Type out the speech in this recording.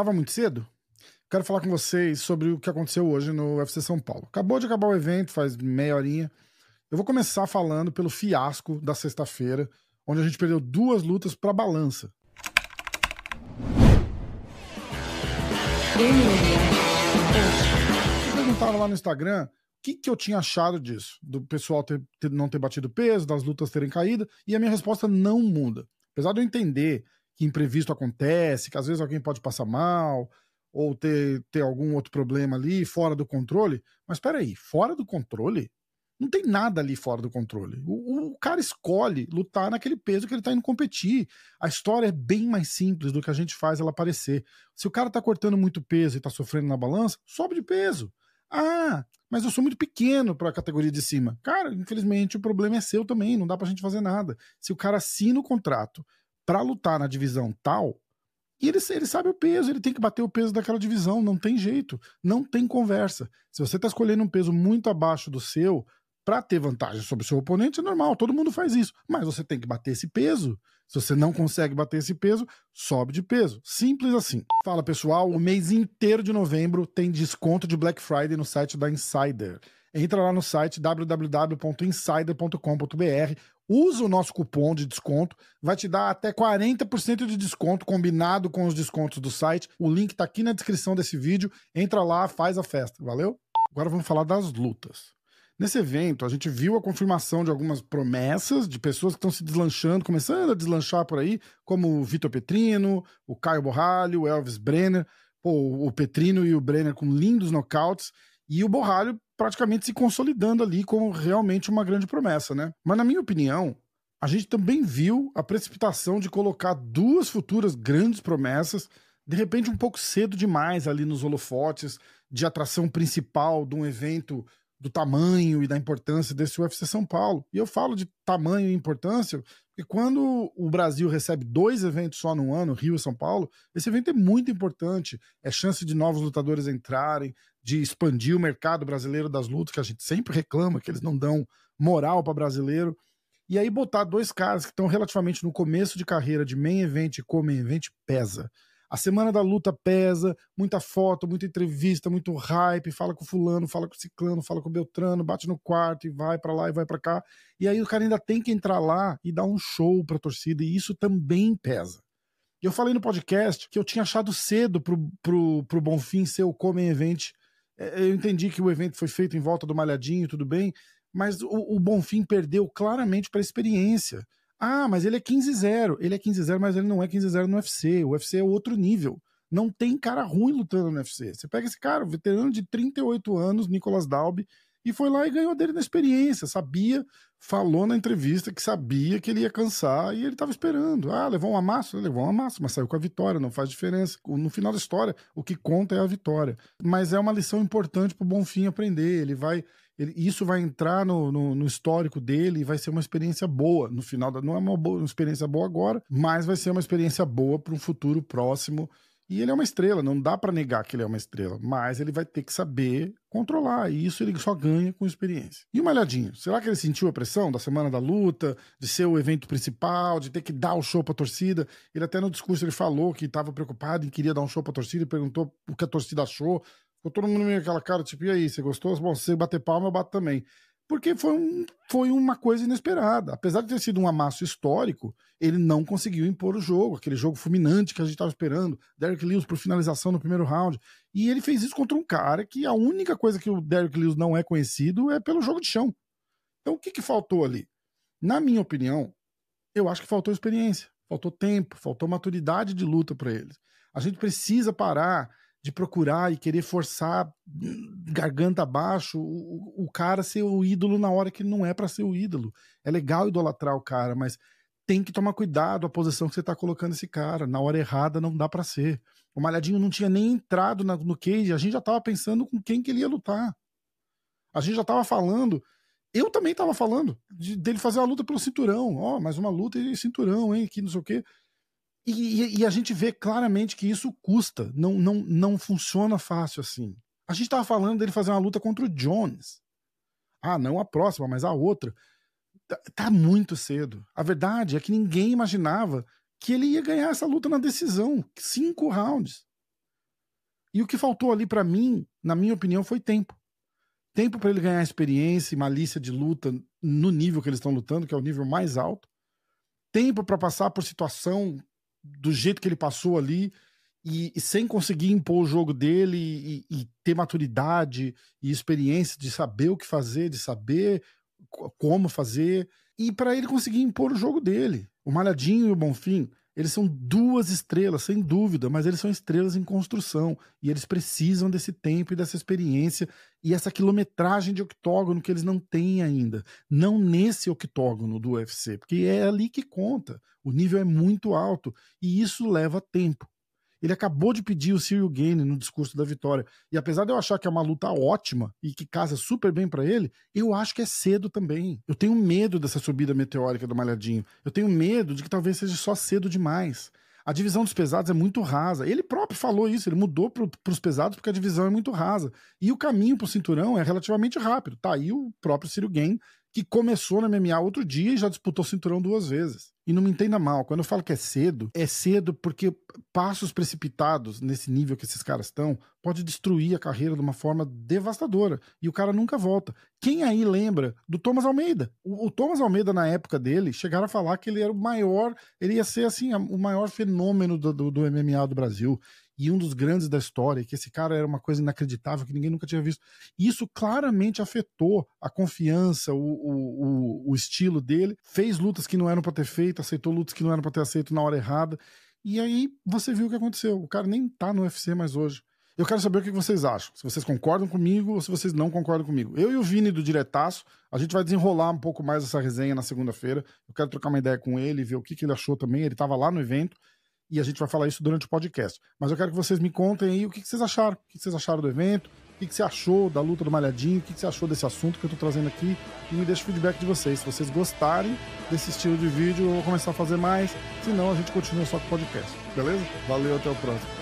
Tava muito cedo? Quero falar com vocês sobre o que aconteceu hoje no UFC São Paulo. Acabou de acabar o evento, faz meia horinha. Eu vou começar falando pelo fiasco da sexta-feira, onde a gente perdeu duas lutas para balança. Eu perguntava lá no Instagram o que, que eu tinha achado disso, do pessoal ter, ter, não ter batido peso, das lutas terem caído, e a minha resposta não muda. Apesar de eu entender que imprevisto acontece, que às vezes alguém pode passar mal, ou ter, ter algum outro problema ali fora do controle. Mas espera aí, fora do controle? Não tem nada ali fora do controle. O, o cara escolhe lutar naquele peso que ele tá indo competir. A história é bem mais simples do que a gente faz ela parecer. Se o cara tá cortando muito peso e tá sofrendo na balança, sobe de peso. Ah, mas eu sou muito pequeno para a categoria de cima. Cara, infelizmente o problema é seu também, não dá pra gente fazer nada. Se o cara assina o contrato para lutar na divisão tal, e ele, ele sabe o peso, ele tem que bater o peso daquela divisão, não tem jeito, não tem conversa. Se você está escolhendo um peso muito abaixo do seu, para ter vantagem sobre o seu oponente, é normal, todo mundo faz isso. Mas você tem que bater esse peso. Se você não consegue bater esse peso, sobe de peso. Simples assim. Fala pessoal, o mês inteiro de novembro tem desconto de Black Friday no site da Insider. Entra lá no site www.insider.com.br, usa o nosso cupom de desconto, vai te dar até 40% de desconto combinado com os descontos do site. O link tá aqui na descrição desse vídeo. Entra lá, faz a festa, valeu? Agora vamos falar das lutas. Nesse evento, a gente viu a confirmação de algumas promessas de pessoas que estão se deslanchando, começando a deslanchar por aí, como o Vitor Petrino, o Caio Borralho, o Elvis Brenner, pô, o Petrino e o Brenner com lindos nocautes, e o Borralho praticamente se consolidando ali como realmente uma grande promessa, né? Mas na minha opinião, a gente também viu a precipitação de colocar duas futuras grandes promessas, de repente um pouco cedo demais ali nos holofotes de atração principal de um evento do tamanho e da importância desse UFC São Paulo. E eu falo de tamanho e importância porque quando o Brasil recebe dois eventos só no ano, Rio e São Paulo, esse evento é muito importante. É chance de novos lutadores entrarem, de expandir o mercado brasileiro das lutas, que a gente sempre reclama que eles não dão moral para brasileiro. E aí botar dois caras que estão relativamente no começo de carreira de main event e co-main event pesa. A semana da luta pesa, muita foto, muita entrevista, muito hype, fala com fulano, fala com ciclano, fala com Beltrano, bate no quarto e vai para lá e vai para cá. E aí o cara ainda tem que entrar lá e dar um show pra torcida, e isso também pesa. Eu falei no podcast que eu tinha achado cedo pro, pro, pro Bonfim ser o Come Event. É, eu entendi que o evento foi feito em volta do Malhadinho, tudo bem, mas o, o Bonfim perdeu claramente para experiência. Ah, mas ele é 15-0. Ele é 15-0, mas ele não é 15-0 no UFC. O UFC é outro nível. Não tem cara ruim lutando no UFC. Você pega esse cara, veterano de 38 anos, Nicolas Dalby, e foi lá e ganhou dele na experiência. Sabia, falou na entrevista que sabia que ele ia cansar e ele estava esperando. Ah, levou uma massa? Levou uma massa, mas saiu com a vitória, não faz diferença. No final da história, o que conta é a vitória. Mas é uma lição importante para o Bonfim aprender. Ele vai ele, isso vai entrar no, no, no, histórico dele e vai ser uma experiência boa no final. Da, não é uma, boa, uma experiência boa agora, mas vai ser uma experiência boa para um futuro próximo. E ele é uma estrela, não dá para negar que ele é uma estrela, mas ele vai ter que saber controlar, e isso ele só ganha com experiência. E o Malhadinho, será que ele sentiu a pressão da semana da luta, de ser o evento principal, de ter que dar o show pra torcida? Ele até no discurso ele falou que estava preocupado e queria dar um show pra torcida e perguntou o que a torcida achou. Ficou todo mundo meio aquela cara, tipo, e aí, você gostou? Bom, se você bater palma, eu bato também. Porque foi, um, foi uma coisa inesperada. Apesar de ter sido um amasso histórico, ele não conseguiu impor o jogo, aquele jogo fulminante que a gente estava esperando. Derek Lewis por finalização no primeiro round. E ele fez isso contra um cara que a única coisa que o Derek Lewis não é conhecido é pelo jogo de chão. Então o que, que faltou ali? Na minha opinião, eu acho que faltou experiência, faltou tempo, faltou maturidade de luta para eles. A gente precisa parar de procurar e querer forçar garganta abaixo o, o cara ser o ídolo na hora que não é para ser o ídolo. É legal idolatrar o cara, mas tem que tomar cuidado a posição que você tá colocando esse cara. Na hora errada não dá para ser. O Malhadinho não tinha nem entrado na, no cage, a gente já tava pensando com quem que ele ia lutar. A gente já tava falando, eu também tava falando de, dele fazer a luta pelo cinturão. Ó, oh, mais uma luta e cinturão, hein, que não sei o quê. E, e, a gente vê claramente que isso custa, não, não, não funciona fácil assim. A gente estava falando dele fazer uma luta contra o Jones. Ah, não a próxima, mas a outra. Tá, tá, muito cedo. A verdade é que ninguém imaginava que ele ia ganhar essa luta na decisão. Cinco rounds. E o que faltou ali para mim, na minha opinião, foi tempo. Tempo para ele ganhar experiência e malícia de luta no nível que eles estão lutando, que é o nível mais alto. Tempo para passar por situação do jeito que ele passou ali e, e sem conseguir impor o jogo dele e, e, ter maturidade e experiência de saber o que fazer, de saber como fazer e para ele conseguir impor o jogo dele. O Malhadinho e o Bonfim eles são duas estrelas, sem dúvida, mas eles são estrelas em construção e eles precisam desse tempo e dessa experiência e essa quilometragem de octógono que eles não têm ainda. Não nesse octógono do UFC, porque é ali que conta. O nível é muito alto e isso leva tempo. Ele acabou de pedir o Cyril Gane no discurso da vitória. E apesar de eu achar que é uma luta ótima e que casa super bem para ele, eu acho que é cedo também. Eu tenho medo dessa subida meteórica do Malhadinho. Eu tenho medo de que talvez seja só cedo demais. A divisão dos pesados é muito rasa. Ele próprio falou isso, ele mudou para os pesados porque a divisão é muito rasa. E o caminho para o cinturão é relativamente rápido. Tá aí o próprio Ciro Gane que começou na MMA outro dia e já disputou cinturão duas vezes. E não me entenda mal, quando eu falo que é cedo, é cedo porque passos precipitados nesse nível que esses caras estão pode destruir a carreira de uma forma devastadora e o cara nunca volta. Quem aí lembra do Thomas Almeida? O, o Thomas Almeida na época dele chegaram a falar que ele era o maior, ele ia ser assim o maior fenômeno do, do, do MMA do Brasil e um dos grandes da história, que esse cara era uma coisa inacreditável, que ninguém nunca tinha visto. Isso claramente afetou a confiança, o, o, o, estilo dele, fez lutas que não eram para ter feito, aceitou lutas que não eram para ter aceito na hora errada. E aí você viu o que aconteceu. O cara nem tá no UFC mais hoje. Eu quero saber o que vocês acham. Se vocês concordam comigo ou se vocês não concordam comigo. Eu e o Vini do Diretaço, a gente vai desenrolar um pouco mais essa resenha na segunda-feira. Eu quero trocar uma ideia com ele, ver o que, que ele achou também. Ele estava lá no evento e a gente vai falar isso durante o podcast. Mas eu quero que vocês me contem aí o que, vocês acharam. O que, vocês acharam do evento, o que, você achou da luta do Malhadinho, o que, você achou desse assunto que eu tô trazendo aqui e me deixa o feedback de vocês. Se vocês gostarem desse estilo de vídeo, eu vou começar a fazer mais. Se não, a gente continua só com o podcast. Beleza? Valeu, até o próximo.